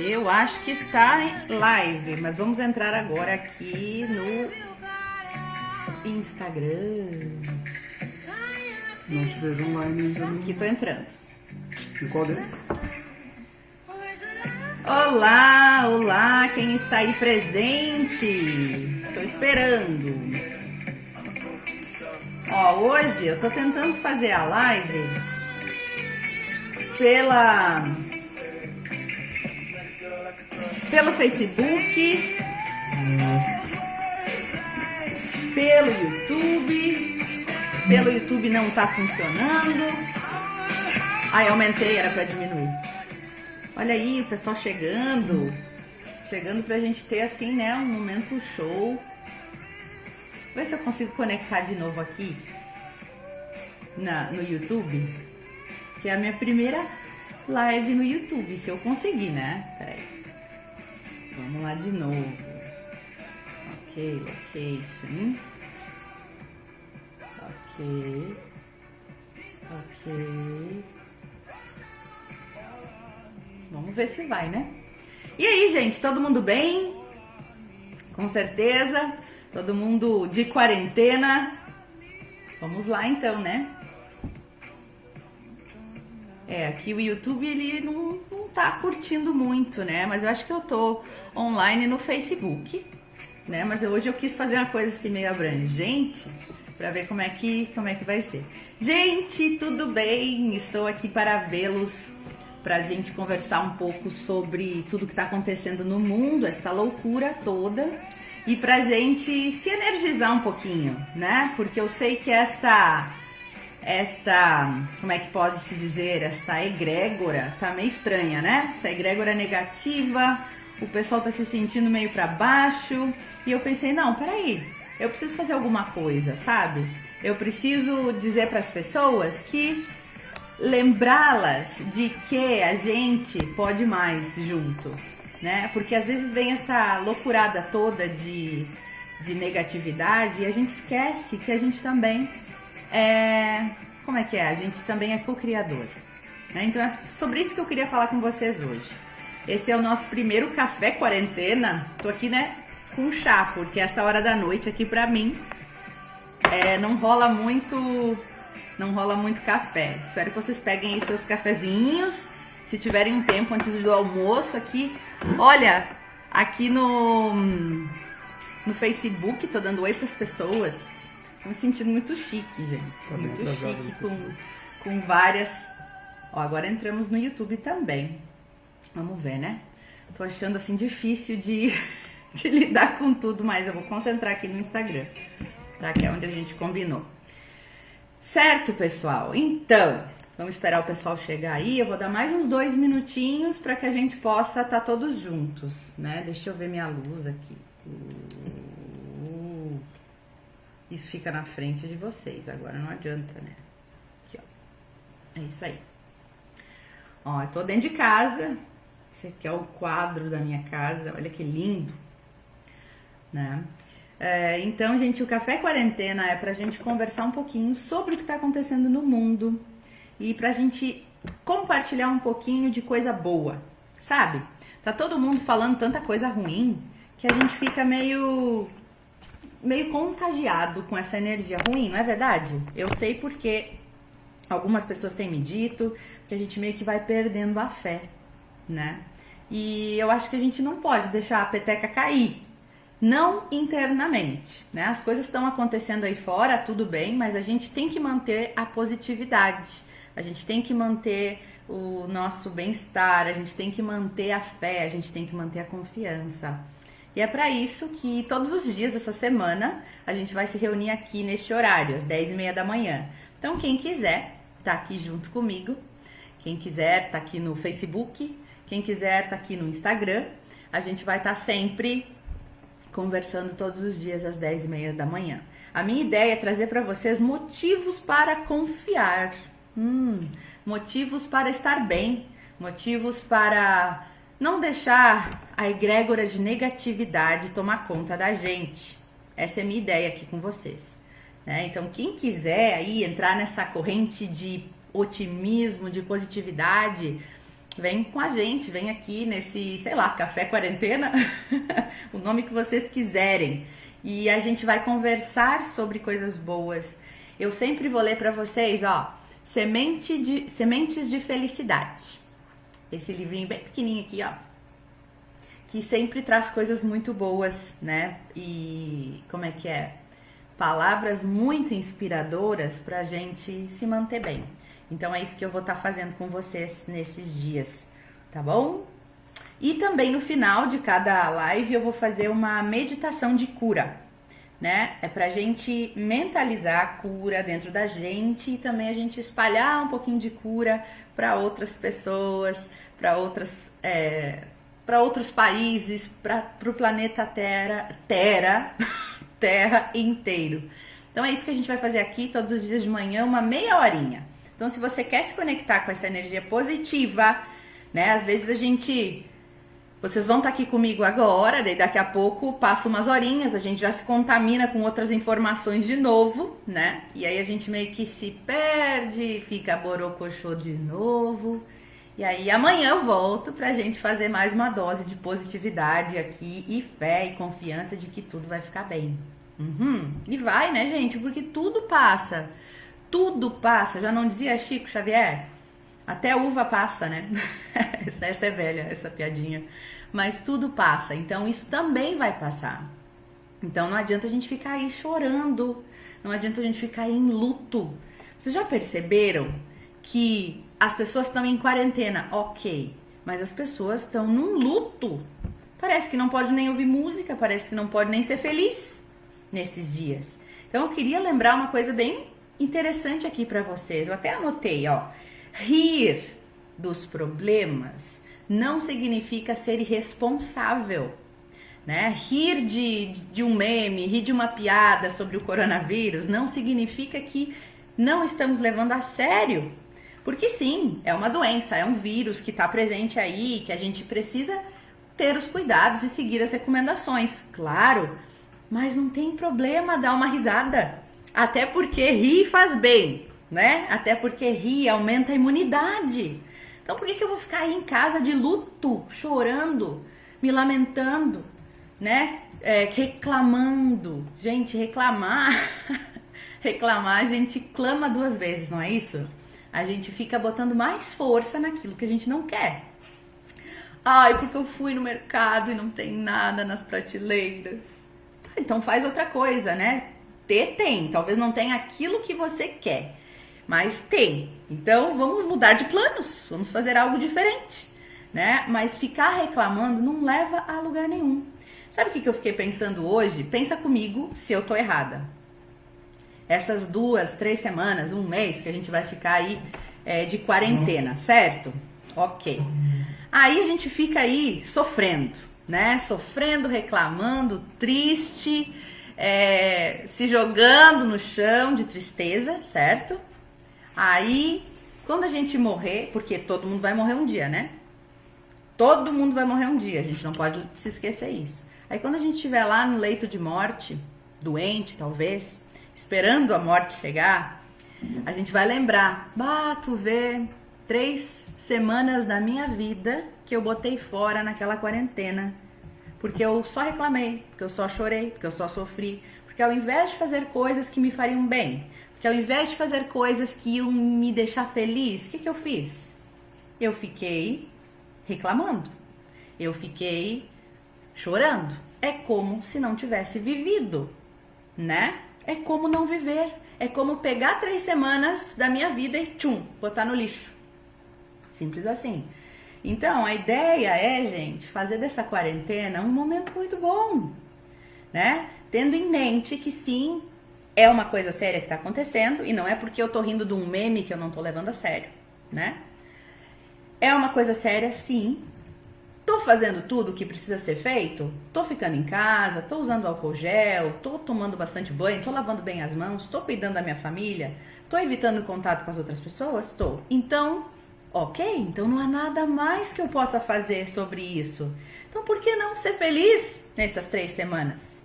Eu acho que está em live, mas vamos entrar agora aqui no Instagram. Não te vejo online ainda. Aqui tô entrando. Em qual deles? Olá, olá, quem está aí presente? Estou esperando. Ó, hoje eu tô tentando fazer a live pela pelo Facebook, pelo YouTube. Pelo YouTube não tá funcionando. Ai, aumentei, era para diminuir. Olha aí, o pessoal chegando. Chegando pra gente ter assim, né, um momento show. Ver se eu consigo conectar de novo aqui na, no YouTube. Que é a minha primeira live no YouTube, se eu conseguir, né? Peraí. Vamos lá de novo. Ok, location. Ok. Ok. Vamos ver se vai, né? E aí, gente, todo mundo bem? Com certeza. Todo mundo de quarentena. Vamos lá então, né? É, aqui o YouTube ele não, não tá curtindo muito, né? Mas eu acho que eu tô online no Facebook, né? Mas eu- hoje eu quis fazer uma coisa assim meio abrangente para ver como é que como é que vai ser. Gente, tudo bem? Estou aqui para vê-los pra gente conversar um pouco sobre tudo que tá acontecendo no mundo, essa loucura toda. E pra gente se energizar um pouquinho, né? Porque eu sei que esta esta, como é que pode se dizer, esta egrégora tá meio estranha, né? Essa egrégora negativa, o pessoal tá se sentindo meio para baixo, e eu pensei, não, peraí, eu preciso fazer alguma coisa, sabe? Eu preciso dizer para as pessoas que lembrá-las de que a gente pode mais junto, né? Porque às vezes vem essa loucurada toda de, de negatividade e a gente esquece que a gente também é. Como é que é? A gente também é co-criador. né? Então é sobre isso que eu queria falar com vocês hoje. Esse é o nosso primeiro café quarentena. Tô aqui, né, com chá, porque essa hora da noite aqui pra mim é, não rola muito não rola muito café. Espero que vocês peguem aí seus cafezinhos. Se tiverem um tempo antes do almoço aqui. Olha, aqui no no Facebook, tô dando oi pras pessoas. Tô me sentindo muito chique, gente. Tá muito chique com, com várias. Ó, agora entramos no YouTube também. Vamos ver, né? Tô achando assim difícil de, de lidar com tudo, mas eu vou concentrar aqui no Instagram, tá? Que é onde a gente combinou. Certo, pessoal? Então, vamos esperar o pessoal chegar aí. Eu vou dar mais uns dois minutinhos para que a gente possa estar todos juntos, né? Deixa eu ver minha luz aqui. Isso fica na frente de vocês, agora não adianta, né? Aqui, ó. É isso aí. Ó, eu tô dentro de casa. Esse aqui é o quadro da minha casa. Olha que lindo, né? É, então, gente, o Café Quarentena é pra gente conversar um pouquinho sobre o que tá acontecendo no mundo e pra gente compartilhar um pouquinho de coisa boa, sabe? Tá todo mundo falando tanta coisa ruim que a gente fica meio meio contagiado com essa energia ruim, não é verdade? Eu sei porque algumas pessoas têm me dito que a gente meio que vai perdendo a fé, né? E eu acho que a gente não pode deixar a peteca cair, não internamente, né? As coisas estão acontecendo aí fora, tudo bem, mas a gente tem que manter a positividade, a gente tem que manter o nosso bem-estar, a gente tem que manter a fé, a gente tem que manter a confiança. E é para isso que todos os dias dessa semana a gente vai se reunir aqui neste horário, às 10 e meia da manhã. Então, quem quiser tá aqui junto comigo, quem quiser tá aqui no Facebook, quem quiser tá aqui no Instagram, a gente vai estar sempre conversando todos os dias às 10 e meia da manhã. A minha ideia é trazer para vocês motivos para confiar, Hum, motivos para estar bem, motivos para não deixar a egrégora de negatividade tomar conta da gente. Essa é a minha ideia aqui com vocês. né? Então, quem quiser aí entrar nessa corrente de otimismo, de positividade, vem com a gente, vem aqui nesse, sei lá, café quarentena, o nome que vocês quiserem. E a gente vai conversar sobre coisas boas. Eu sempre vou ler para vocês, ó, Semente de, Sementes de Felicidade. Esse livrinho bem pequenininho aqui, ó, que sempre traz coisas muito boas, né? E como é que é? Palavras muito inspiradoras para a gente se manter bem. Então é isso que eu vou estar tá fazendo com vocês nesses dias, tá bom? E também no final de cada live eu vou fazer uma meditação de cura, né? É pra gente mentalizar a cura dentro da gente e também a gente espalhar um pouquinho de cura para outras pessoas, para outras. É, para outros países, para o planeta Terra, Terra, Terra inteiro. Então é isso que a gente vai fazer aqui todos os dias de manhã, uma meia horinha. Então, se você quer se conectar com essa energia positiva, né? Às vezes a gente. Vocês vão estar aqui comigo agora, daí daqui a pouco passa umas horinhas, a gente já se contamina com outras informações de novo, né? E aí a gente meio que se perde, fica borocochô de novo. E aí amanhã eu volto pra gente fazer mais uma dose de positividade aqui e fé e confiança de que tudo vai ficar bem. Uhum. E vai, né, gente? Porque tudo passa tudo passa. Já não dizia Chico Xavier? Até uva passa, né? essa é velha, essa piadinha. Mas tudo passa. Então isso também vai passar. Então não adianta a gente ficar aí chorando. Não adianta a gente ficar aí em luto. Vocês já perceberam que as pessoas estão em quarentena? Ok. Mas as pessoas estão num luto. Parece que não pode nem ouvir música, parece que não pode nem ser feliz nesses dias. Então eu queria lembrar uma coisa bem interessante aqui para vocês. Eu até anotei, ó. Rir dos problemas não significa ser irresponsável. Né? Rir de, de um meme, rir de uma piada sobre o coronavírus não significa que não estamos levando a sério. Porque sim, é uma doença, é um vírus que está presente aí, que a gente precisa ter os cuidados e seguir as recomendações, claro. Mas não tem problema dar uma risada. Até porque rir faz bem, né? Até porque rir aumenta a imunidade. Então por que, que eu vou ficar aí em casa de luto, chorando, me lamentando, né? É, reclamando. Gente, reclamar. reclamar, a gente clama duas vezes, não é isso? A gente fica botando mais força naquilo que a gente não quer. Ai, porque eu fui no mercado e não tem nada nas prateleiras. Então faz outra coisa, né? ter tem, talvez não tenha aquilo que você quer, mas tem. Então vamos mudar de planos, vamos fazer algo diferente, né? Mas ficar reclamando não leva a lugar nenhum. Sabe o que eu fiquei pensando hoje? Pensa comigo se eu tô errada. Essas duas, três semanas, um mês que a gente vai ficar aí é, de quarentena, certo? Ok. Aí a gente fica aí sofrendo, né? Sofrendo, reclamando, triste, é, se jogando no chão de tristeza, certo? Aí, quando a gente morrer, porque todo mundo vai morrer um dia, né? Todo mundo vai morrer um dia, a gente não pode se esquecer isso. Aí, quando a gente estiver lá no leito de morte, doente talvez, esperando a morte chegar, a gente vai lembrar: bah, tu vê, três semanas da minha vida que eu botei fora naquela quarentena porque eu só reclamei, porque eu só chorei, porque eu só sofri, porque ao invés de fazer coisas que me fariam bem, porque ao invés de fazer coisas que iam me deixar feliz, o que, que eu fiz? Eu fiquei reclamando, eu fiquei chorando. É como se não tivesse vivido, né? É como não viver. É como pegar três semanas da minha vida e tchum, botar no lixo. Simples assim. Então, a ideia é, gente, fazer dessa quarentena um momento muito bom, né? Tendo em mente que sim, é uma coisa séria que está acontecendo e não é porque eu tô rindo de um meme que eu não tô levando a sério, né? É uma coisa séria, sim. Tô fazendo tudo o que precisa ser feito? Tô ficando em casa, tô usando álcool gel, tô tomando bastante banho, tô lavando bem as mãos, tô cuidando da minha família, tô evitando contato com as outras pessoas? Tô. Então, Ok, então não há nada mais que eu possa fazer sobre isso. Então por que não ser feliz nessas três semanas?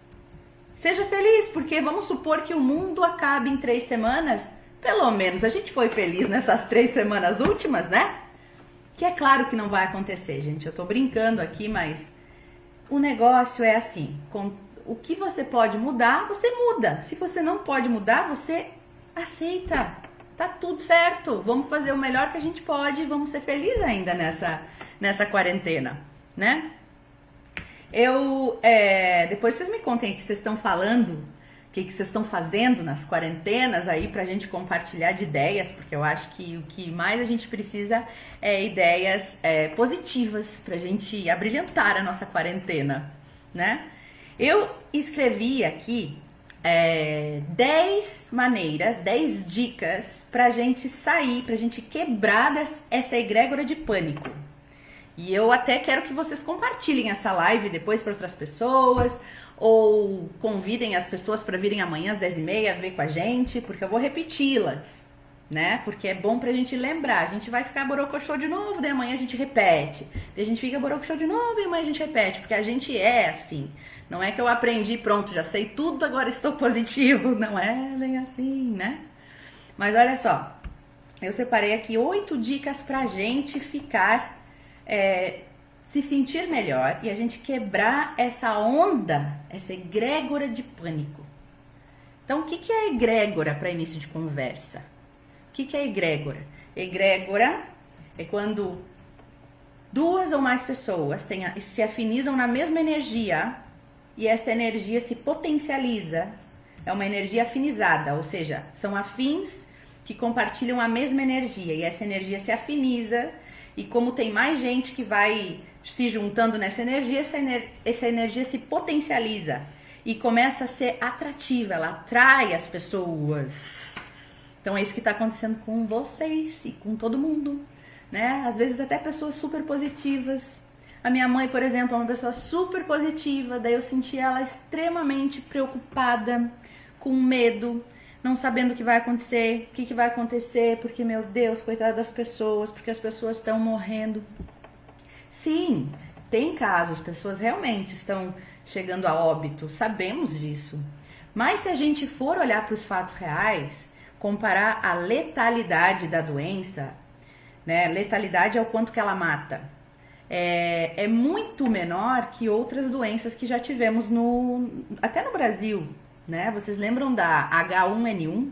Seja feliz, porque vamos supor que o mundo acabe em três semanas. Pelo menos a gente foi feliz nessas três semanas últimas, né? Que é claro que não vai acontecer, gente. Eu tô brincando aqui, mas o negócio é assim: com o que você pode mudar, você muda. Se você não pode mudar, você aceita. Tá tudo certo. Vamos fazer o melhor que a gente pode. Vamos ser felizes ainda nessa, nessa quarentena, né? Eu é, depois vocês me contem o que vocês estão falando o que, que vocês estão fazendo nas quarentenas aí para a gente compartilhar de ideias, porque eu acho que o que mais a gente precisa é ideias é, positivas para a gente abrilhantar a nossa quarentena, né? Eu escrevi aqui é, 10 maneiras, 10 dicas para a gente sair, para a gente quebrar essa egrégora de pânico. E eu até quero que vocês compartilhem essa live depois para outras pessoas, ou convidem as pessoas para virem amanhã às 10h30 ver com a gente, porque eu vou repeti-las, né? Porque é bom pra gente lembrar. A gente vai ficar borocochô de novo, daí amanhã a gente repete. Daí a gente fica borocochô de novo e amanhã a gente repete, porque a gente é assim. Não é que eu aprendi, pronto, já sei tudo, agora estou positivo. Não é bem assim, né? Mas olha só, eu separei aqui oito dicas pra gente ficar é, se sentir melhor e a gente quebrar essa onda, essa egrégora de pânico. Então, o que, que é egrégora para início de conversa? O que, que é egrégora? Egrégora é quando duas ou mais pessoas se afinizam na mesma energia e essa energia se potencializa. É uma energia afinizada, ou seja, são afins que compartilham a mesma energia e essa energia se afiniza e como tem mais gente que vai se juntando nessa energia, essa, ener essa energia se potencializa e começa a ser atrativa, ela atrai as pessoas. Então é isso que está acontecendo com vocês e com todo mundo, né? Às vezes até pessoas super positivas. A minha mãe, por exemplo, é uma pessoa super positiva, daí eu senti ela extremamente preocupada, com medo, não sabendo o que vai acontecer, o que, que vai acontecer, porque, meu Deus, coitada das pessoas, porque as pessoas estão morrendo. Sim, tem casos, pessoas realmente estão chegando a óbito, sabemos disso. Mas se a gente for olhar para os fatos reais, comparar a letalidade da doença, né? Letalidade é o quanto que ela mata. É, é muito menor que outras doenças que já tivemos no até no Brasil, né? Vocês lembram da H1N1,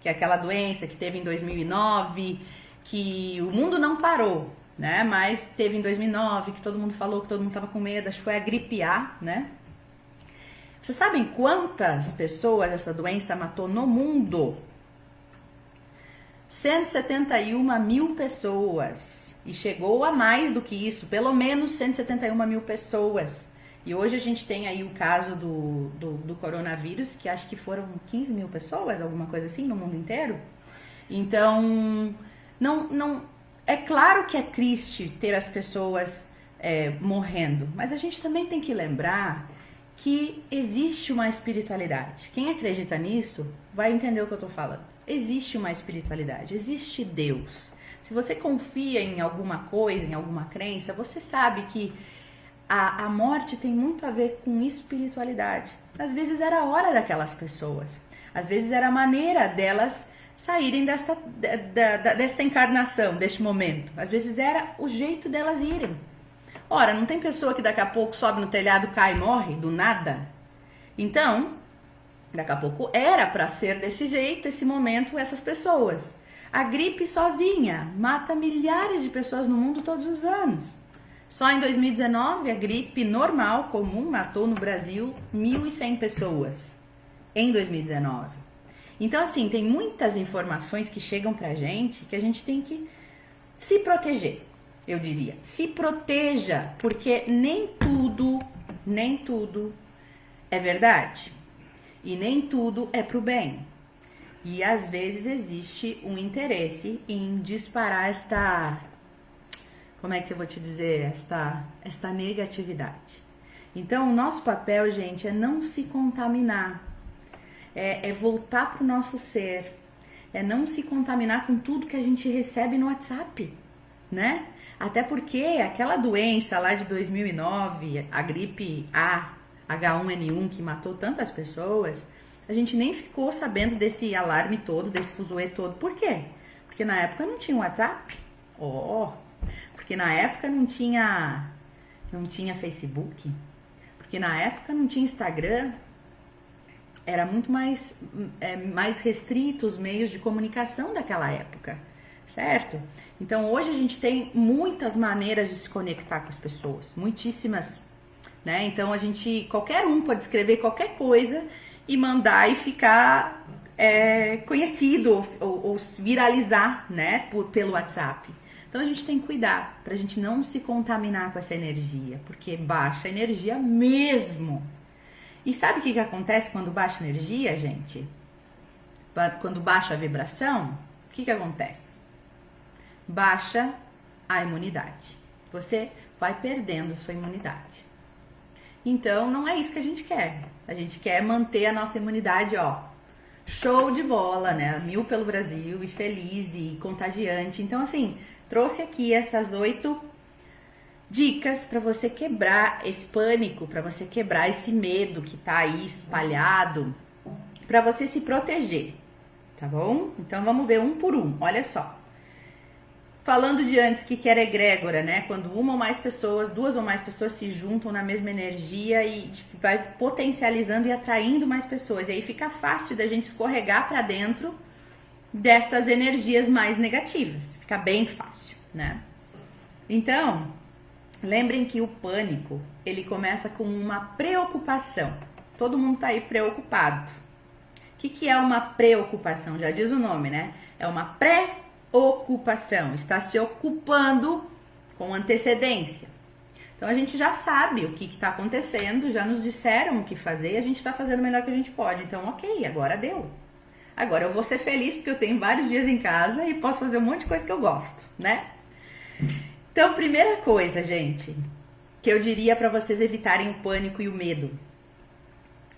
que é aquela doença que teve em 2009, que o mundo não parou, né? Mas teve em 2009 que todo mundo falou que todo mundo estava com medo, acho que foi a gripe A, né? Vocês sabem quantas pessoas essa doença matou no mundo? 171 mil pessoas. E chegou a mais do que isso, pelo menos 171 mil pessoas. E hoje a gente tem aí o caso do, do, do, coronavírus, que acho que foram 15 mil pessoas, alguma coisa assim, no mundo inteiro. Então, não, não, é claro que é triste ter as pessoas é, morrendo, mas a gente também tem que lembrar que existe uma espiritualidade. Quem acredita nisso vai entender o que eu estou falando. Existe uma espiritualidade, existe Deus. Se você confia em alguma coisa, em alguma crença, você sabe que a, a morte tem muito a ver com espiritualidade. Às vezes era a hora daquelas pessoas, às vezes era a maneira delas saírem desta, da, da, desta encarnação, deste momento. Às vezes era o jeito delas irem. Ora, não tem pessoa que daqui a pouco sobe no telhado, cai e morre do nada? Então, daqui a pouco era para ser desse jeito, esse momento, essas pessoas. A gripe sozinha mata milhares de pessoas no mundo todos os anos. Só em 2019, a gripe normal, comum, matou no Brasil 1.100 pessoas. Em 2019. Então, assim, tem muitas informações que chegam pra gente que a gente tem que se proteger, eu diria. Se proteja, porque nem tudo, nem tudo é verdade. E nem tudo é pro bem. E às vezes existe um interesse em disparar esta como é que eu vou te dizer, esta esta negatividade. Então, o nosso papel, gente, é não se contaminar é, é voltar para o nosso ser, é não se contaminar com tudo que a gente recebe no WhatsApp, né? Até porque aquela doença lá de 2009, a gripe A, H1N1 que matou tantas pessoas, a gente nem ficou sabendo desse alarme todo, desse fuzuê todo. Por quê? Porque na época não tinha WhatsApp. Oh, Porque na época não tinha não tinha Facebook, porque na época não tinha Instagram, era muito mais, é, mais restrito os meios de comunicação daquela época, certo? Então hoje a gente tem muitas maneiras de se conectar com as pessoas, muitíssimas, né? Então a gente, qualquer um pode escrever qualquer coisa e mandar e ficar é, conhecido ou, ou, viralizar, né, por, pelo WhatsApp. Então a gente tem que cuidar para a gente não se contaminar com essa energia, porque baixa energia mesmo. E sabe o que, que acontece quando baixa energia, gente? Quando baixa a vibração, o que, que acontece? Baixa a imunidade. Você vai perdendo sua imunidade. Então não é isso que a gente quer. A gente quer manter a nossa imunidade, ó, show de bola, né? Mil pelo Brasil e feliz e contagiante. Então, assim, trouxe aqui essas oito dicas para você quebrar esse pânico, para você quebrar esse medo que tá aí espalhado, para você se proteger, tá bom? Então vamos ver um por um. Olha só. Falando de antes que que era egrégora, né? Quando uma ou mais pessoas, duas ou mais pessoas se juntam na mesma energia e vai potencializando e atraindo mais pessoas. E aí fica fácil da gente escorregar para dentro dessas energias mais negativas. Fica bem fácil, né? Então, lembrem que o pânico, ele começa com uma preocupação. Todo mundo tá aí preocupado. O que, que é uma preocupação? Já diz o nome, né? É uma pré-ocupação. Está se ocupando com antecedência. Então a gente já sabe o que está acontecendo, já nos disseram o que fazer e a gente está fazendo o melhor que a gente pode. Então, ok, agora deu. Agora eu vou ser feliz porque eu tenho vários dias em casa e posso fazer um monte de coisa que eu gosto, né? Então, primeira coisa, gente, que eu diria para vocês evitarem o pânico e o medo.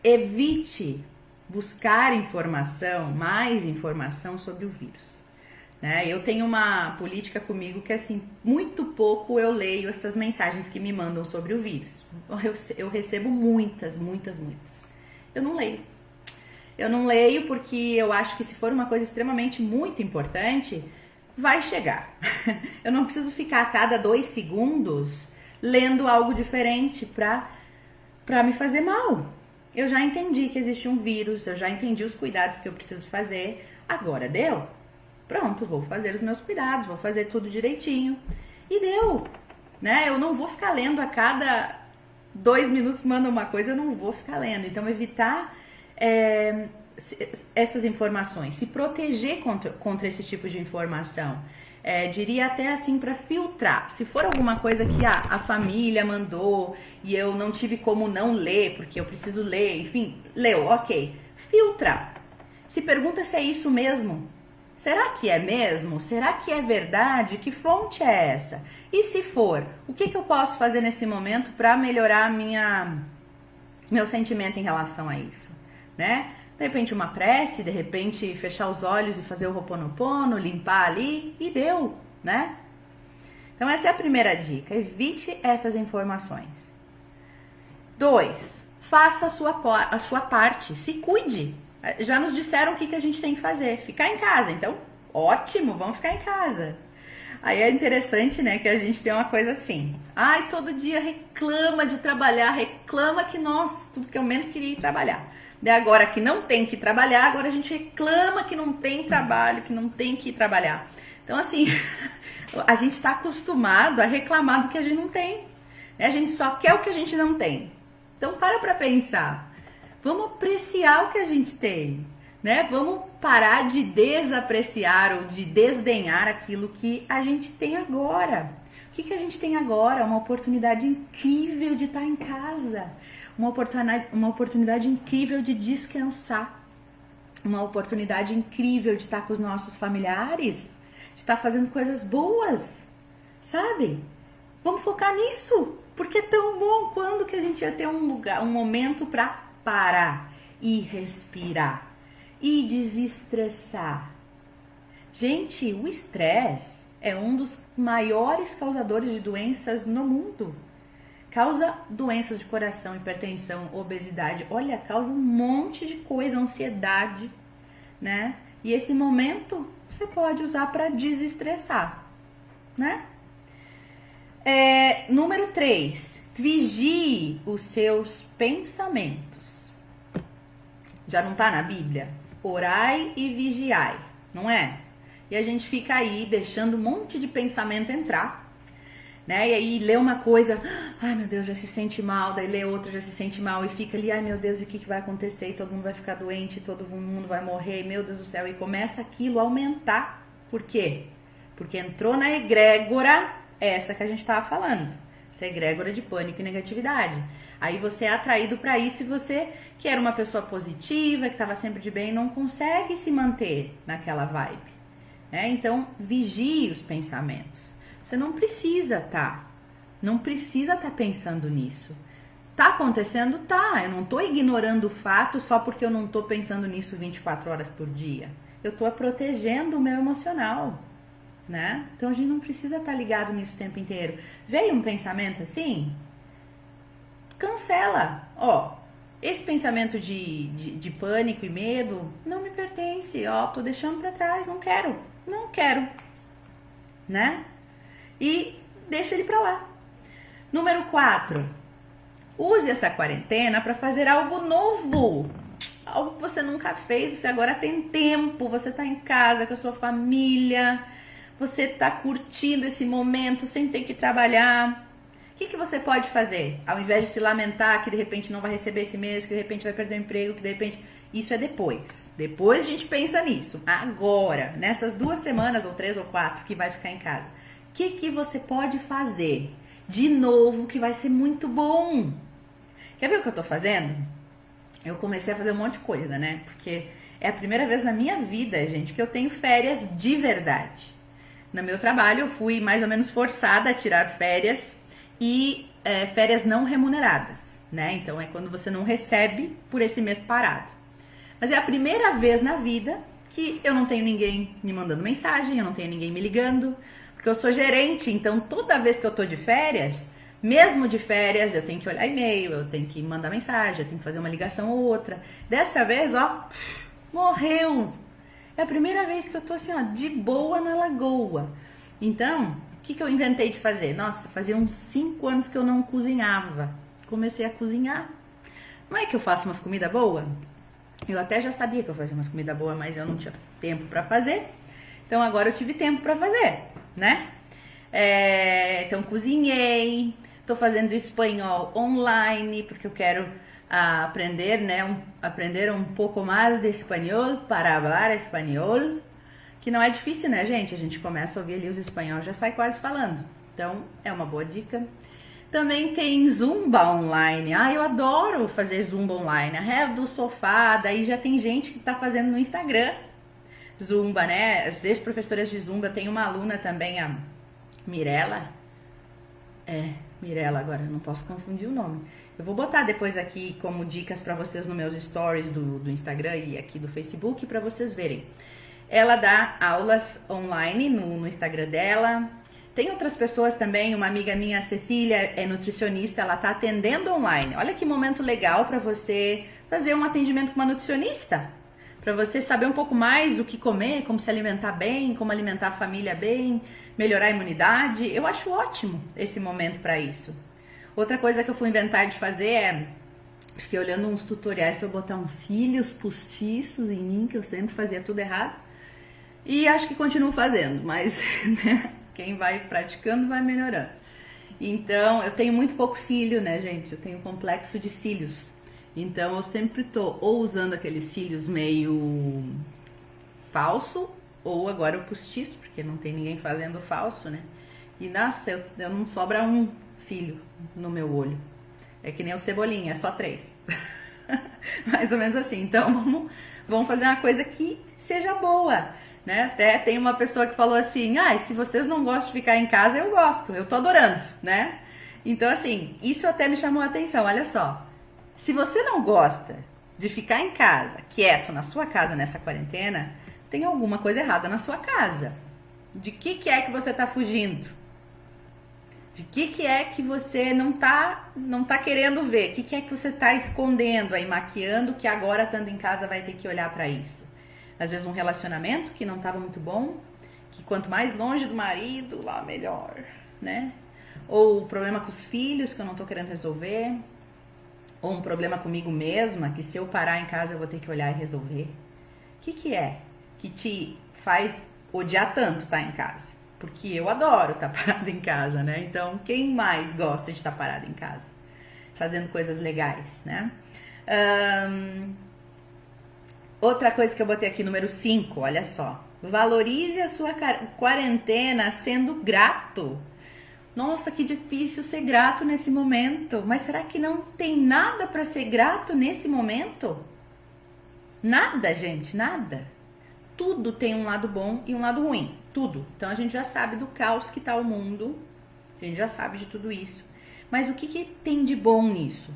Evite buscar informação, mais informação sobre o vírus. Né? Eu tenho uma política comigo que assim, muito pouco eu leio essas mensagens que me mandam sobre o vírus. Eu, eu recebo muitas, muitas, muitas. Eu não leio. Eu não leio porque eu acho que se for uma coisa extremamente muito importante, vai chegar. Eu não preciso ficar a cada dois segundos lendo algo diferente para para me fazer mal. Eu já entendi que existe um vírus, eu já entendi os cuidados que eu preciso fazer. Agora deu? Pronto, vou fazer os meus cuidados, vou fazer tudo direitinho. E deu, né? Eu não vou ficar lendo a cada dois minutos manda uma coisa, eu não vou ficar lendo. Então, evitar é, essas informações, se proteger contra, contra esse tipo de informação. É, diria até assim para filtrar. Se for alguma coisa que ah, a família mandou e eu não tive como não ler, porque eu preciso ler, enfim, leu, ok. Filtra. Se pergunta se é isso mesmo. Será que é mesmo? Será que é verdade? Que fonte é essa? E se for, o que, que eu posso fazer nesse momento para melhorar minha, meu sentimento em relação a isso? Né? De repente uma prece, de repente fechar os olhos e fazer o roponopono, limpar ali e deu, né? Então essa é a primeira dica, evite essas informações. Dois, faça a sua, a sua parte, se cuide. Já nos disseram o que, que a gente tem que fazer, ficar em casa. Então, ótimo, vamos ficar em casa. Aí é interessante, né, que a gente tem uma coisa assim. Ai, todo dia reclama de trabalhar, reclama que, nossa, tudo que eu menos queria ir trabalhar. De agora que não tem que trabalhar, agora a gente reclama que não tem trabalho, que não tem que trabalhar. Então, assim, a gente está acostumado a reclamar do que a gente não tem. Né? A gente só quer o que a gente não tem. Então, para para pensar. Vamos apreciar o que a gente tem. Né? Vamos parar de desapreciar ou de desdenhar aquilo que a gente tem agora. O que, que a gente tem agora? Uma oportunidade incrível de estar em casa uma oportunidade, uma oportunidade incrível de descansar, uma oportunidade incrível de estar com os nossos familiares, de estar fazendo coisas boas, sabe? Vamos focar nisso, porque é tão bom quando que a gente ia ter um lugar, um momento para parar e respirar e desestressar. Gente, o estresse é um dos maiores causadores de doenças no mundo. Causa doenças de coração, hipertensão, obesidade. Olha, causa um monte de coisa, ansiedade, né? E esse momento você pode usar para desestressar, né? É, número 3. Vigie os seus pensamentos. Já não tá na Bíblia? Orai e vigiai, não é? E a gente fica aí deixando um monte de pensamento entrar né? E aí lê uma coisa, ai meu Deus, já se sente mal, daí lê outra, já se sente mal e fica ali, ai meu Deus, e o que, que vai acontecer? E todo mundo vai ficar doente, todo mundo vai morrer, meu Deus do céu, e começa aquilo a aumentar. Por quê? Porque entrou na egrégora essa que a gente estava falando, essa egrégora de pânico e negatividade. Aí você é atraído para isso e você, que era uma pessoa positiva, que estava sempre de bem, não consegue se manter naquela vibe. Né? Então, vigie os pensamentos. Você não precisa. Tá. Não precisa estar tá pensando nisso. Tá acontecendo? Tá. Eu não tô ignorando o fato só porque eu não tô pensando nisso 24 horas por dia. Eu tô protegendo o meu emocional, né? Então a gente não precisa estar tá ligado nisso o tempo inteiro. Veio um pensamento assim? Cancela. Ó, esse pensamento de, de, de pânico e medo não me pertence. Ó, tô deixando para trás. Não quero. Não quero. Né? E deixa ele para lá. Número 4. Use essa quarentena para fazer algo novo. Algo que você nunca fez, você agora tem tempo, você está em casa com a sua família, você está curtindo esse momento sem ter que trabalhar. O que, que você pode fazer? Ao invés de se lamentar que de repente não vai receber esse mês, que de repente vai perder o emprego, que de repente. Isso é depois. Depois a gente pensa nisso. Agora, nessas duas semanas, ou três ou quatro, que vai ficar em casa o que, que você pode fazer de novo que vai ser muito bom? Quer ver o que eu tô fazendo? Eu comecei a fazer um monte de coisa, né? Porque é a primeira vez na minha vida, gente, que eu tenho férias de verdade. No meu trabalho, eu fui mais ou menos forçada a tirar férias e é, férias não remuneradas, né? Então é quando você não recebe por esse mês parado. Mas é a primeira vez na vida que eu não tenho ninguém me mandando mensagem, eu não tenho ninguém me ligando, porque eu sou gerente, então toda vez que eu tô de férias, mesmo de férias, eu tenho que olhar e-mail, eu tenho que mandar mensagem, eu tenho que fazer uma ligação ou outra. Dessa vez, ó, morreu. É a primeira vez que eu tô assim, ó, de boa na lagoa. Então, o que, que eu inventei de fazer? Nossa, fazia uns 5 anos que eu não cozinhava. Comecei a cozinhar. Não é que eu faço umas comidas boas? Eu até já sabia que eu fazia umas comidas boas, mas eu não tinha tempo para fazer. Então agora eu tive tempo para fazer né? É, então, cozinhei, estou fazendo espanhol online, porque eu quero aprender, né? Um, aprender um pouco mais de espanhol para falar espanhol, que não é difícil, né, gente? A gente começa a ouvir ali os espanhóis, já sai quase falando. Então, é uma boa dica. Também tem Zumba online. Ah, eu adoro fazer Zumba online. A do sofá, daí já tem gente que está fazendo no Instagram Zumba, né? As ex-professoras de Zumba, tem uma aluna também, a Mirella. É, Mirella agora, não posso confundir o nome. Eu vou botar depois aqui como dicas para vocês nos meus stories do, do Instagram e aqui do Facebook para vocês verem. Ela dá aulas online no, no Instagram dela. Tem outras pessoas também, uma amiga minha, a Cecília, é nutricionista, ela tá atendendo online. Olha que momento legal para você fazer um atendimento com uma nutricionista para você saber um pouco mais o que comer, como se alimentar bem, como alimentar a família bem, melhorar a imunidade. Eu acho ótimo esse momento para isso. Outra coisa que eu fui inventar de fazer é fiquei olhando uns tutoriais para botar uns cílios postiços em mim, que eu sempre fazia tudo errado. E acho que continuo fazendo, mas né, quem vai praticando vai melhorando. Então, eu tenho muito pouco cílio, né, gente? Eu tenho complexo de cílios. Então eu sempre tô ou usando aqueles cílios meio falso, ou agora o postiço, porque não tem ninguém fazendo falso, né? E nossa, eu, eu não sobra um cílio no meu olho. É que nem o cebolinha, é só três. Mais ou menos assim. Então vamos, vamos fazer uma coisa que seja boa. Né? Até tem uma pessoa que falou assim: ah, se vocês não gostam de ficar em casa, eu gosto, eu tô adorando, né? Então, assim, isso até me chamou a atenção. Olha só, se você não gosta de ficar em casa, quieto na sua casa nessa quarentena, tem alguma coisa errada na sua casa. De que, que é que você está fugindo? De que, que é que você não está não tá querendo ver? O que, que é que você está escondendo aí, maquiando, que agora, estando em casa, vai ter que olhar para isso? Às vezes um relacionamento que não estava muito bom, que quanto mais longe do marido, lá melhor, né? Ou problema com os filhos que eu não tô querendo resolver, ou um problema comigo mesma, que se eu parar em casa eu vou ter que olhar e resolver. O que, que é que te faz odiar tanto estar tá em casa? Porque eu adoro estar tá parada em casa, né? Então, quem mais gosta de estar tá parada em casa? Fazendo coisas legais, né? Um, outra coisa que eu botei aqui, número 5, olha só. Valorize a sua quarentena sendo grato. Nossa, que difícil ser grato nesse momento. Mas será que não tem nada para ser grato nesse momento? Nada, gente, nada. Tudo tem um lado bom e um lado ruim. Tudo. Então a gente já sabe do caos que está o mundo. A gente já sabe de tudo isso. Mas o que, que tem de bom nisso?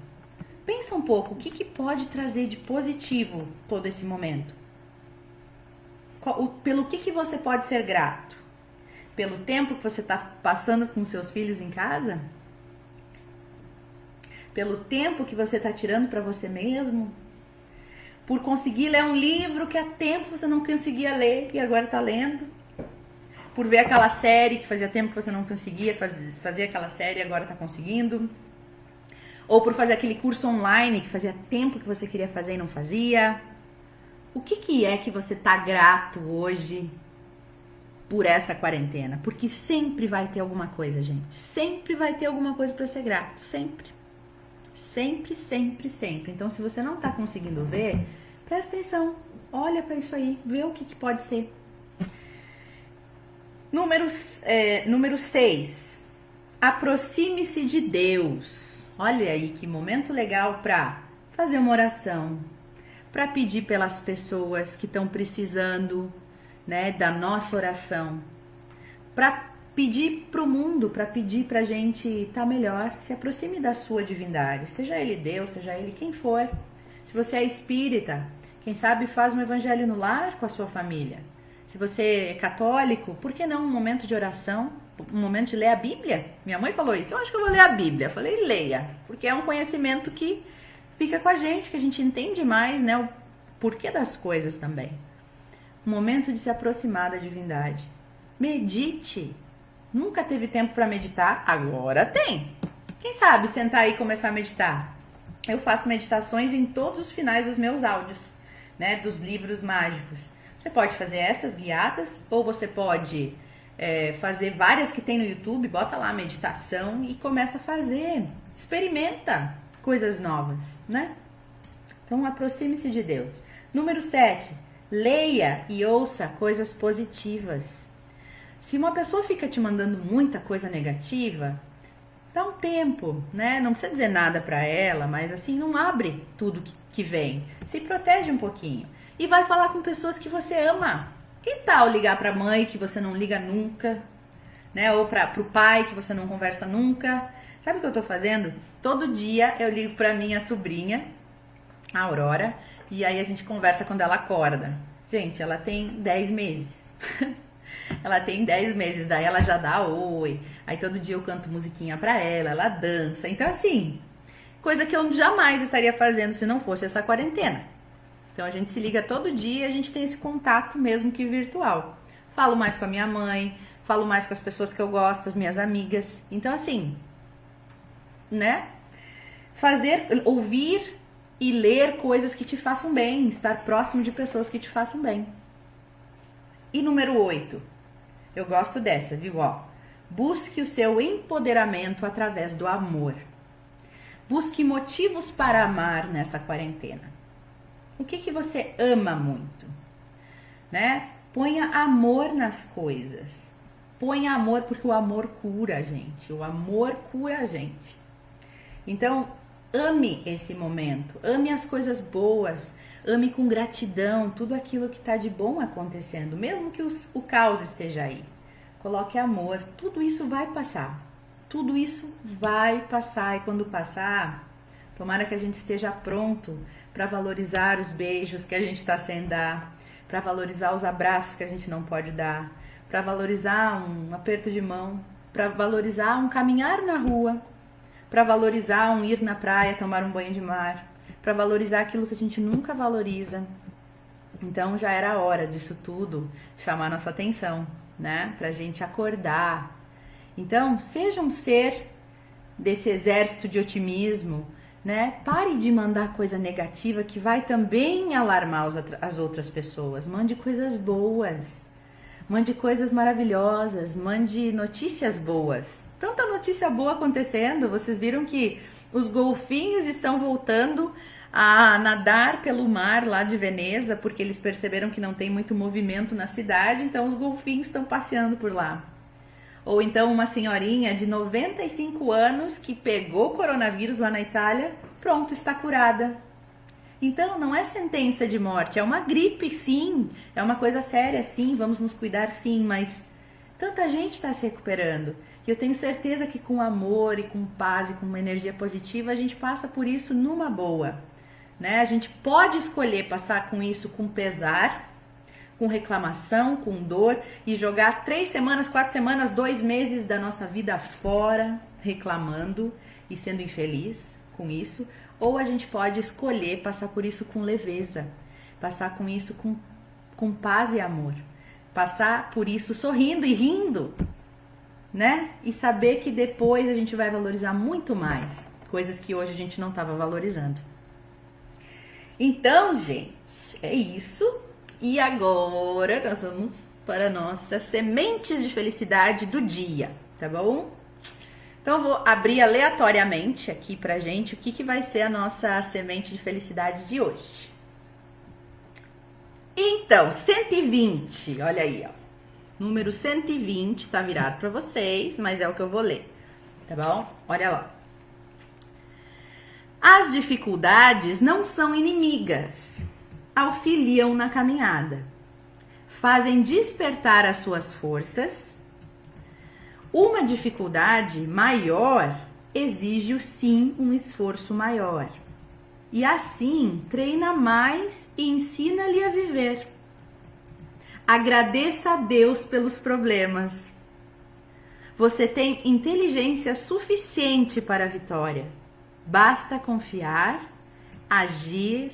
Pensa um pouco, o que, que pode trazer de positivo todo esse momento? Pelo que, que você pode ser grato? Pelo tempo que você está passando com seus filhos em casa? Pelo tempo que você está tirando para você mesmo? Por conseguir ler um livro que há tempo você não conseguia ler e agora está lendo? Por ver aquela série que fazia tempo que você não conseguia fazer, fazer aquela série e agora está conseguindo? Ou por fazer aquele curso online que fazia tempo que você queria fazer e não fazia? O que, que é que você tá grato hoje por essa quarentena? Porque sempre vai ter alguma coisa, gente. Sempre vai ter alguma coisa para ser grato, sempre. Sempre, sempre, sempre. Então, se você não tá conseguindo ver, presta atenção. Olha para isso aí, vê o que, que pode ser. Número 6. É, número seis, aproxime-se de Deus. Olha aí que momento legal para fazer uma oração, para pedir pelas pessoas que estão precisando, né, da nossa oração, para pedir para o mundo, para pedir para a gente estar tá melhor. Se aproxime da sua divindade, seja ele Deus, seja ele quem for. Se você é espírita, quem sabe faz um evangelho no lar com a sua família. Se você é católico, por que não um momento de oração? um momento de ler a Bíblia. Minha mãe falou isso. Eu acho que eu vou ler a Bíblia. Eu falei, leia, porque é um conhecimento que fica com a gente, que a gente entende mais, né? O porquê das coisas também. Momento de se aproximar da divindade. Medite. Nunca teve tempo para meditar, agora tem. Quem sabe sentar aí e começar a meditar? Eu faço meditações em todos os finais dos meus áudios, né? Dos livros mágicos. Você pode fazer essas guiadas ou você pode é, fazer várias que tem no YouTube, bota lá meditação e começa a fazer. Experimenta coisas novas, né? Então aproxime-se de Deus. Número 7. Leia e ouça coisas positivas. Se uma pessoa fica te mandando muita coisa negativa, dá um tempo, né? Não precisa dizer nada para ela, mas assim, não abre tudo que, que vem. Se protege um pouquinho. E vai falar com pessoas que você ama. Que tal ligar para a mãe que você não liga nunca, né? Ou para o pai que você não conversa nunca? Sabe o que eu tô fazendo? Todo dia eu ligo para minha sobrinha, a Aurora, e aí a gente conversa quando ela acorda. Gente, ela tem 10 meses. ela tem 10 meses, daí ela já dá oi. Aí todo dia eu canto musiquinha pra ela, ela dança. Então, assim, coisa que eu jamais estaria fazendo se não fosse essa quarentena. Então a gente se liga todo dia e a gente tem esse contato mesmo que virtual. Falo mais com a minha mãe, falo mais com as pessoas que eu gosto, as minhas amigas. Então assim, né? Fazer, ouvir e ler coisas que te façam bem, estar próximo de pessoas que te façam bem. E número 8. Eu gosto dessa, viu? Ó, busque o seu empoderamento através do amor. Busque motivos para amar nessa quarentena. O que, que você ama muito? Né? Ponha amor nas coisas. Ponha amor porque o amor cura a gente. O amor cura a gente. Então, ame esse momento. Ame as coisas boas. Ame com gratidão tudo aquilo que está de bom acontecendo, mesmo que os, o caos esteja aí. Coloque amor. Tudo isso vai passar. Tudo isso vai passar. E quando passar, tomara que a gente esteja pronto para valorizar os beijos que a gente está sem dar, para valorizar os abraços que a gente não pode dar, para valorizar um aperto de mão, para valorizar um caminhar na rua, para valorizar um ir na praia tomar um banho de mar, para valorizar aquilo que a gente nunca valoriza. Então já era hora disso tudo chamar nossa atenção, né? Para a gente acordar Então, seja um ser desse exército de otimismo, né? Pare de mandar coisa negativa que vai também alarmar as outras pessoas. Mande coisas boas. Mande coisas maravilhosas, mande notícias boas. Tanta notícia boa acontecendo, vocês viram que os golfinhos estão voltando a nadar pelo mar lá de Veneza, porque eles perceberam que não tem muito movimento na cidade, então os golfinhos estão passeando por lá. Ou então uma senhorinha de 95 anos que pegou coronavírus lá na Itália, pronto, está curada. Então não é sentença de morte, é uma gripe, sim, é uma coisa séria, sim, vamos nos cuidar, sim, mas tanta gente está se recuperando. E eu tenho certeza que com amor e com paz e com uma energia positiva a gente passa por isso numa boa. Né? A gente pode escolher passar com isso com pesar, com reclamação, com dor e jogar três semanas, quatro semanas, dois meses da nossa vida fora reclamando e sendo infeliz com isso, ou a gente pode escolher passar por isso com leveza, passar com isso com, com paz e amor, passar por isso sorrindo e rindo, né? E saber que depois a gente vai valorizar muito mais coisas que hoje a gente não estava valorizando. Então, gente, é isso. E agora nós vamos para nossas sementes de felicidade do dia, tá bom? Então, eu vou abrir aleatoriamente aqui pra gente o que, que vai ser a nossa semente de felicidade de hoje. Então, 120, olha aí, ó. Número 120 tá virado para vocês, mas é o que eu vou ler, tá bom? Olha lá. As dificuldades não são inimigas, auxiliam na caminhada, fazem despertar as suas forças. Uma dificuldade maior exige sim um esforço maior. E assim treina mais e ensina-lhe a viver. Agradeça a Deus pelos problemas. Você tem inteligência suficiente para a vitória. Basta confiar, agir,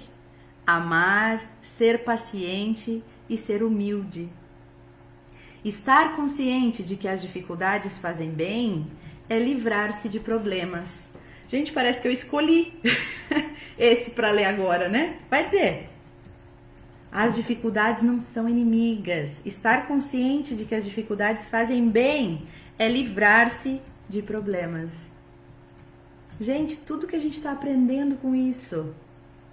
amar, ser paciente e ser humilde. Estar consciente de que as dificuldades fazem bem é livrar-se de problemas. Gente, parece que eu escolhi esse para ler agora, né? Vai dizer. As dificuldades não são inimigas. Estar consciente de que as dificuldades fazem bem é livrar-se de problemas. Gente, tudo que a gente está aprendendo com isso,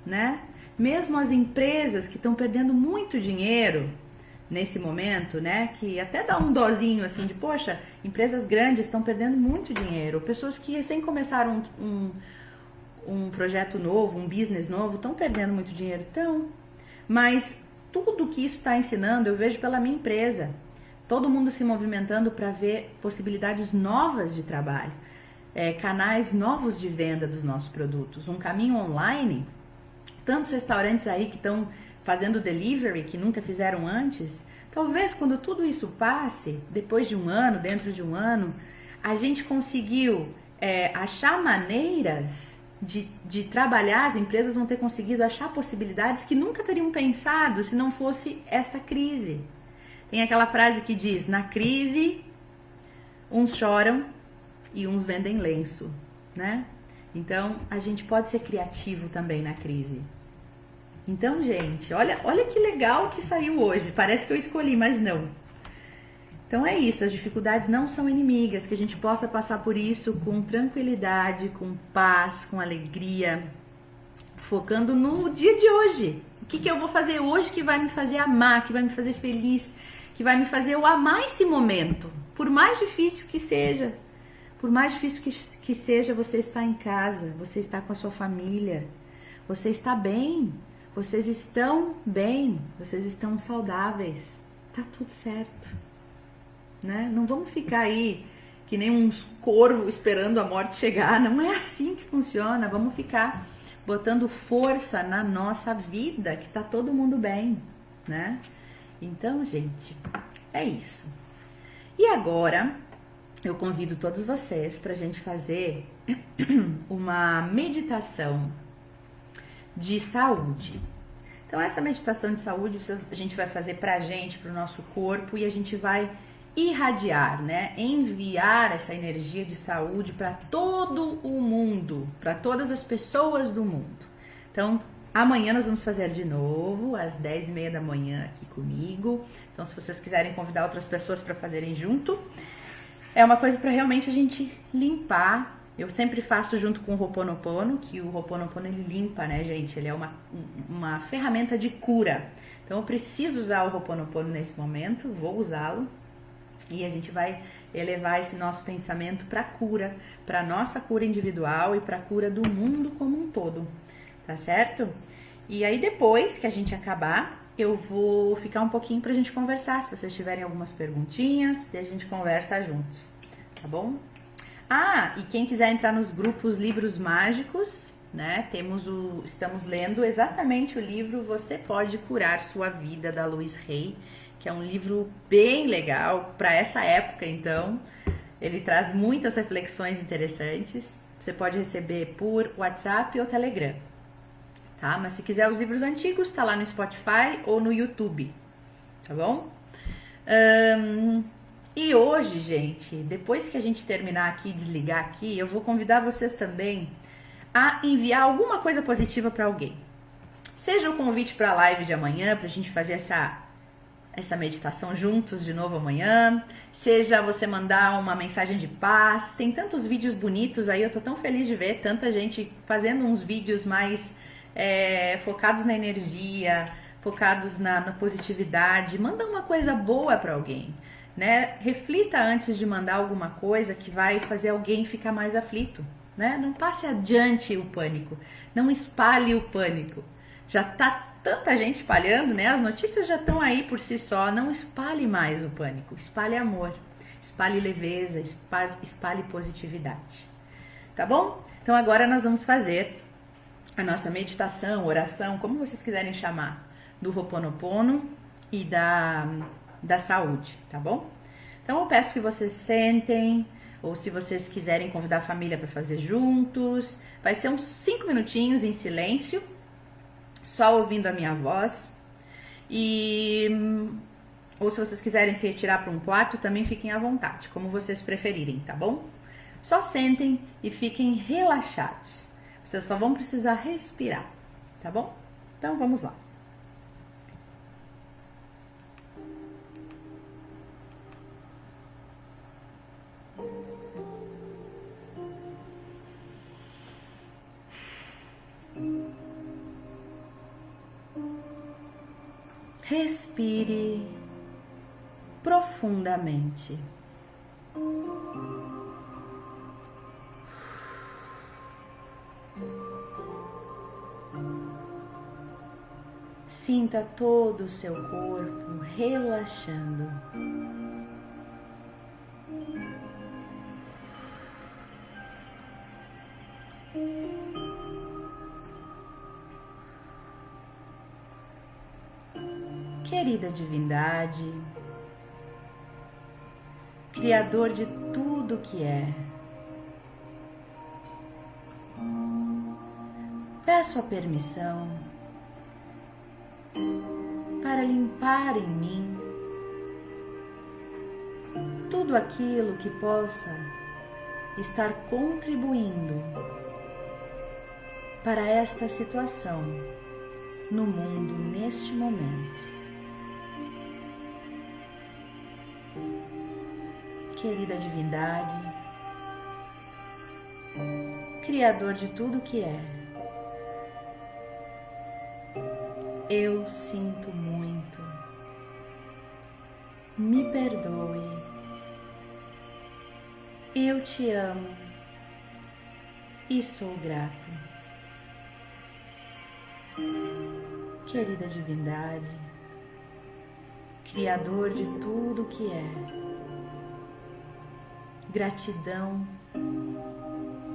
né? Mesmo as empresas que estão perdendo muito dinheiro nesse momento, né? Que até dá um dozinho assim de, poxa, empresas grandes estão perdendo muito dinheiro. Pessoas que recém começaram um, um, um projeto novo, um business novo, estão perdendo muito dinheiro. Então, mas tudo que isso está ensinando eu vejo pela minha empresa. Todo mundo se movimentando para ver possibilidades novas de trabalho, é, canais novos de venda dos nossos produtos, um caminho online tantos restaurantes aí que estão fazendo delivery que nunca fizeram antes. Talvez quando tudo isso passe, depois de um ano, dentro de um ano, a gente conseguiu é, achar maneiras de, de trabalhar, as empresas vão ter conseguido achar possibilidades que nunca teriam pensado se não fosse esta crise. Tem aquela frase que diz: na crise, uns choram e uns vendem lenço, né? Então, a gente pode ser criativo também na crise. Então, gente, olha, olha que legal que saiu hoje. Parece que eu escolhi, mas não. Então é isso, as dificuldades não são inimigas, que a gente possa passar por isso com tranquilidade, com paz, com alegria, focando no dia de hoje. O que, que eu vou fazer hoje que vai me fazer amar, que vai me fazer feliz, que vai me fazer eu amar esse momento, por mais difícil que seja. Por mais difícil que, que seja, você está em casa, você está com a sua família, você está bem, vocês estão bem, vocês estão saudáveis, tá tudo certo, né? Não vamos ficar aí que nem uns corvos esperando a morte chegar, não é assim que funciona. Vamos ficar botando força na nossa vida, que tá todo mundo bem, né? Então, gente, é isso. E agora eu convido todos vocês para a gente fazer uma meditação de saúde. Então, essa meditação de saúde a gente vai fazer para a gente, para o nosso corpo, e a gente vai irradiar, né? Enviar essa energia de saúde para todo o mundo, para todas as pessoas do mundo. Então, amanhã nós vamos fazer de novo, às 10 e meia da manhã aqui comigo. Então, se vocês quiserem convidar outras pessoas para fazerem junto, é uma coisa para realmente a gente limpar. Eu sempre faço junto com o Roponopono, que o Roponopono ele limpa, né, gente? Ele é uma, uma ferramenta de cura. Então eu preciso usar o Roponopono nesse momento, vou usá-lo e a gente vai elevar esse nosso pensamento para cura, para nossa cura individual e para cura do mundo como um todo, tá certo? E aí depois que a gente acabar, eu vou ficar um pouquinho para a gente conversar. Se vocês tiverem algumas perguntinhas, a gente conversa juntos, tá bom? Ah, e quem quiser entrar nos grupos Livros Mágicos, né? Temos o, estamos lendo exatamente o livro Você Pode Curar Sua Vida da Luiz Rey que é um livro bem legal para essa época, então. Ele traz muitas reflexões interessantes. Você pode receber por WhatsApp ou Telegram, tá? Mas se quiser os livros antigos, tá lá no Spotify ou no YouTube, tá bom? Um, e hoje, gente, depois que a gente terminar aqui, desligar aqui, eu vou convidar vocês também a enviar alguma coisa positiva para alguém. Seja o convite para a live de amanhã, para a gente fazer essa essa meditação juntos de novo amanhã, seja você mandar uma mensagem de paz. Tem tantos vídeos bonitos aí, eu tô tão feliz de ver tanta gente fazendo uns vídeos mais é, focados na energia, focados na, na positividade. Manda uma coisa boa para alguém. Né? Reflita antes de mandar alguma coisa que vai fazer alguém ficar mais aflito. Né? Não passe adiante o pânico, não espalhe o pânico. Já tá tanta gente espalhando, né? As notícias já estão aí por si só. Não espalhe mais o pânico, espalhe amor, espalhe leveza, espalhe, espalhe positividade. Tá bom? Então agora nós vamos fazer a nossa meditação, oração, como vocês quiserem chamar, do Ho'oponopono e da, da saúde, tá bom? Então eu peço que vocês sentem, ou se vocês quiserem convidar a família para fazer juntos, vai ser uns 5 minutinhos em silêncio só ouvindo a minha voz. E ou se vocês quiserem se retirar para um quarto, também fiquem à vontade, como vocês preferirem, tá bom? Só sentem e fiquem relaxados. Vocês só vão precisar respirar, tá bom? Então vamos lá. Respire profundamente. Sinta todo o seu corpo relaxando. Querida divindade, Criador de tudo que é. Peço a permissão para limpar em mim tudo aquilo que possa estar contribuindo para esta situação no mundo neste momento. Querida divindade, Criador de tudo que é. Eu sinto muito. Me perdoe. Eu te amo e sou grato. Querida divindade, Criador de tudo que é Gratidão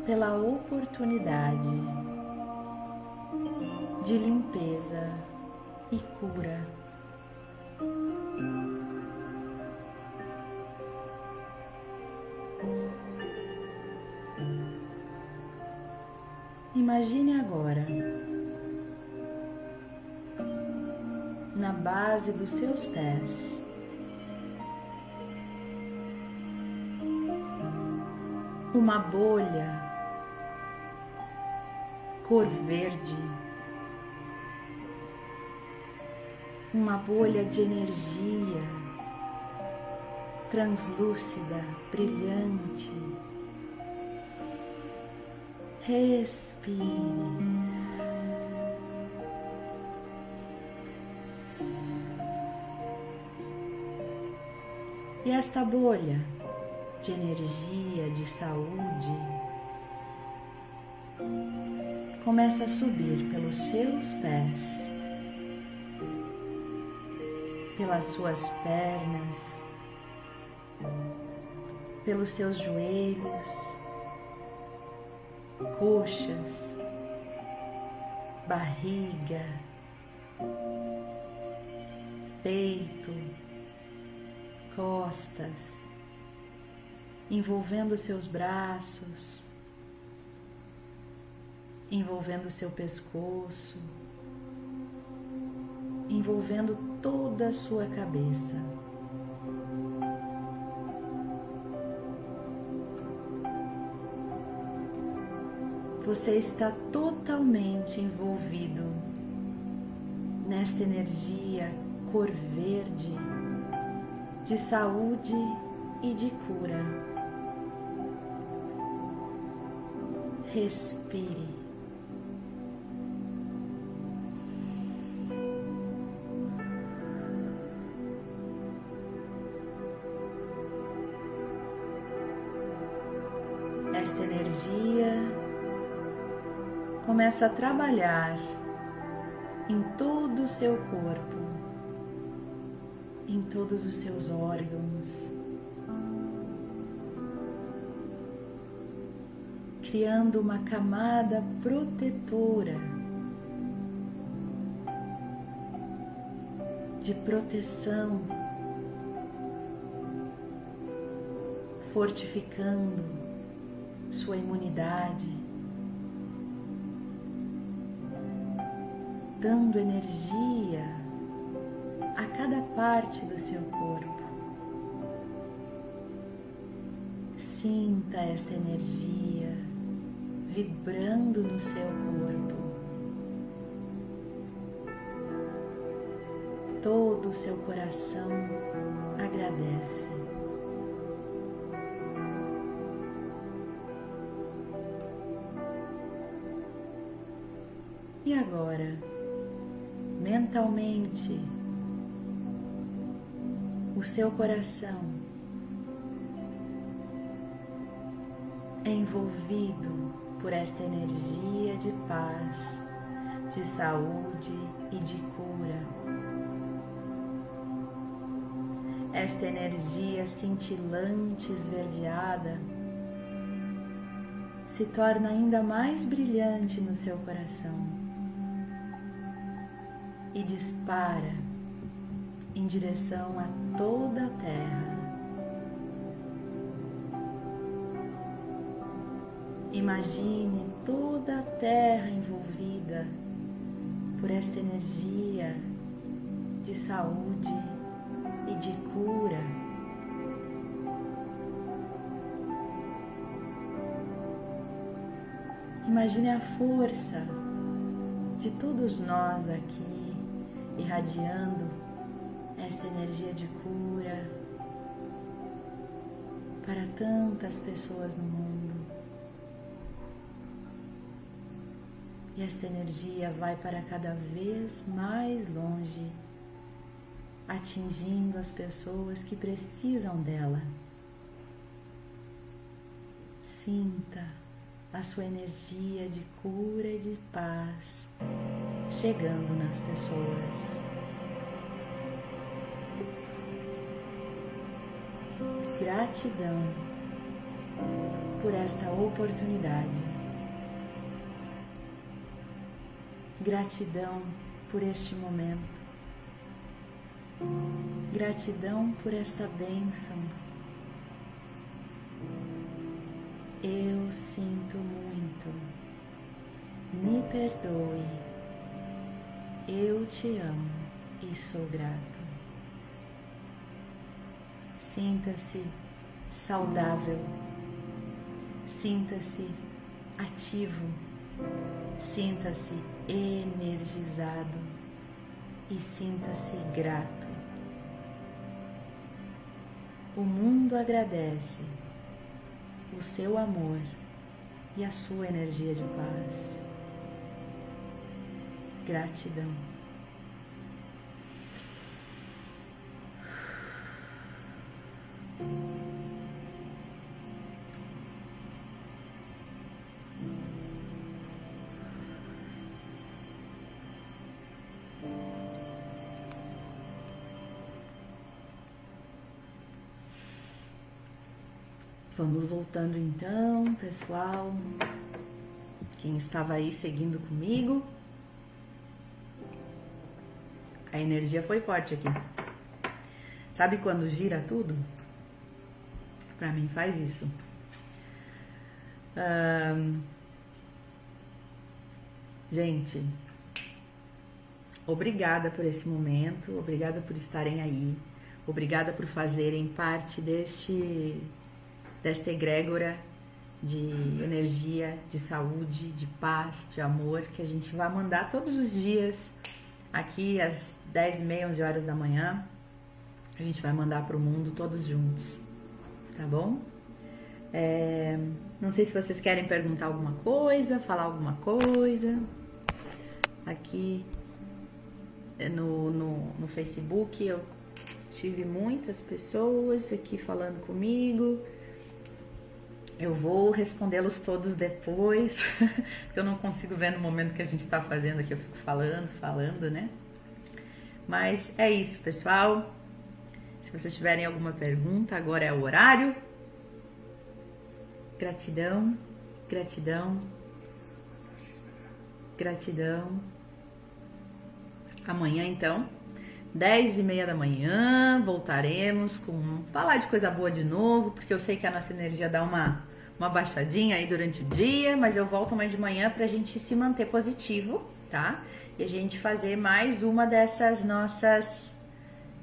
pela oportunidade de limpeza e cura. Imagine agora, na base dos seus pés, uma bolha cor verde, uma bolha de energia translúcida, brilhante. Respire. E esta bolha de energia, de saúde, começa a subir pelos seus pés, pelas suas pernas, pelos seus joelhos, coxas, barriga, peito, costas, envolvendo seus braços, envolvendo seu pescoço, envolvendo toda a sua cabeça. Você está totalmente envolvido nesta energia cor verde de saúde e de cura. Respire. Esta energia começa a trabalhar em todo o seu corpo em todos os seus órgãos, criando uma camada protetora de proteção, fortificando sua imunidade, dando energia a cada parte do seu corpo. Sinta esta energia vibrando no seu corpo. Todo o seu coração agradece. E agora, mentalmente, o seu coração é envolvido por esta energia de paz, de saúde e de cura. Esta energia cintilante, esverdeada, se torna ainda mais brilhante no seu coração e dispara em direção a toda a terra. Imagine toda a terra envolvida por esta energia de saúde e de cura. Imagine a força de todos nós aqui irradiando esta energia de cura para tantas pessoas no mundo. E esta energia vai para cada vez mais longe, atingindo as pessoas que precisam dela. Sinta a sua energia de cura e de paz chegando nas pessoas. gratidão por esta oportunidade. Gratidão por este momento. Gratidão por esta bênção. Eu sinto muito. Me perdoe. Eu te amo e sou grato. Sinta-se saudável. Sinta-se ativo, sinta-se energizado e sinta-se grato. O mundo agradece o seu amor e a sua energia de paz. Gratidão. Vamos voltando então, pessoal. Quem estava aí seguindo comigo. A energia foi forte aqui. Sabe quando gira tudo? Pra mim faz isso. gente, obrigada por esse momento, obrigada por estarem aí, obrigada por fazerem parte deste desta egrégora de energia, de saúde, de paz, de amor que a gente vai mandar todos os dias aqui às 10 e meia, 11 horas da manhã. A gente vai mandar para o mundo todos juntos, tá bom? É, não sei se vocês querem perguntar alguma coisa, falar alguma coisa. Aqui no, no, no Facebook eu tive muitas pessoas aqui falando comigo. Eu vou respondê-los todos depois, eu não consigo ver no momento que a gente está fazendo aqui, eu fico falando, falando, né? Mas é isso, pessoal. Se vocês tiverem alguma pergunta, agora é o horário. Gratidão, gratidão, gratidão. Amanhã, então, 10 e meia da manhã, voltaremos com falar de coisa boa de novo, porque eu sei que a nossa energia dá uma uma baixadinha aí durante o dia, mas eu volto amanhã de manhã para a gente se manter positivo, tá? E a gente fazer mais uma dessas nossas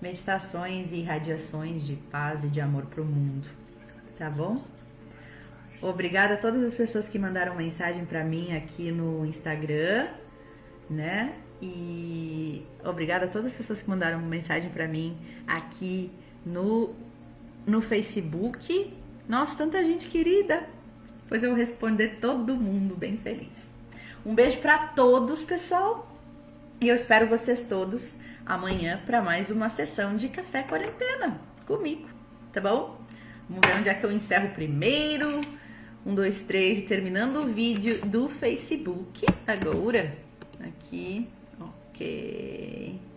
meditações e radiações de paz e de amor para o mundo, tá bom? Obrigada a todas as pessoas que mandaram mensagem para mim aqui no Instagram, né? E obrigada a todas as pessoas que mandaram mensagem para mim aqui no no Facebook nossa, tanta gente querida. Pois eu vou responder todo mundo bem feliz. Um beijo para todos, pessoal. E eu espero vocês todos amanhã para mais uma sessão de café quarentena comigo, tá bom? Vamos ver onde é que eu encerro primeiro. Um, dois, três, terminando o vídeo do Facebook agora. Aqui, ok.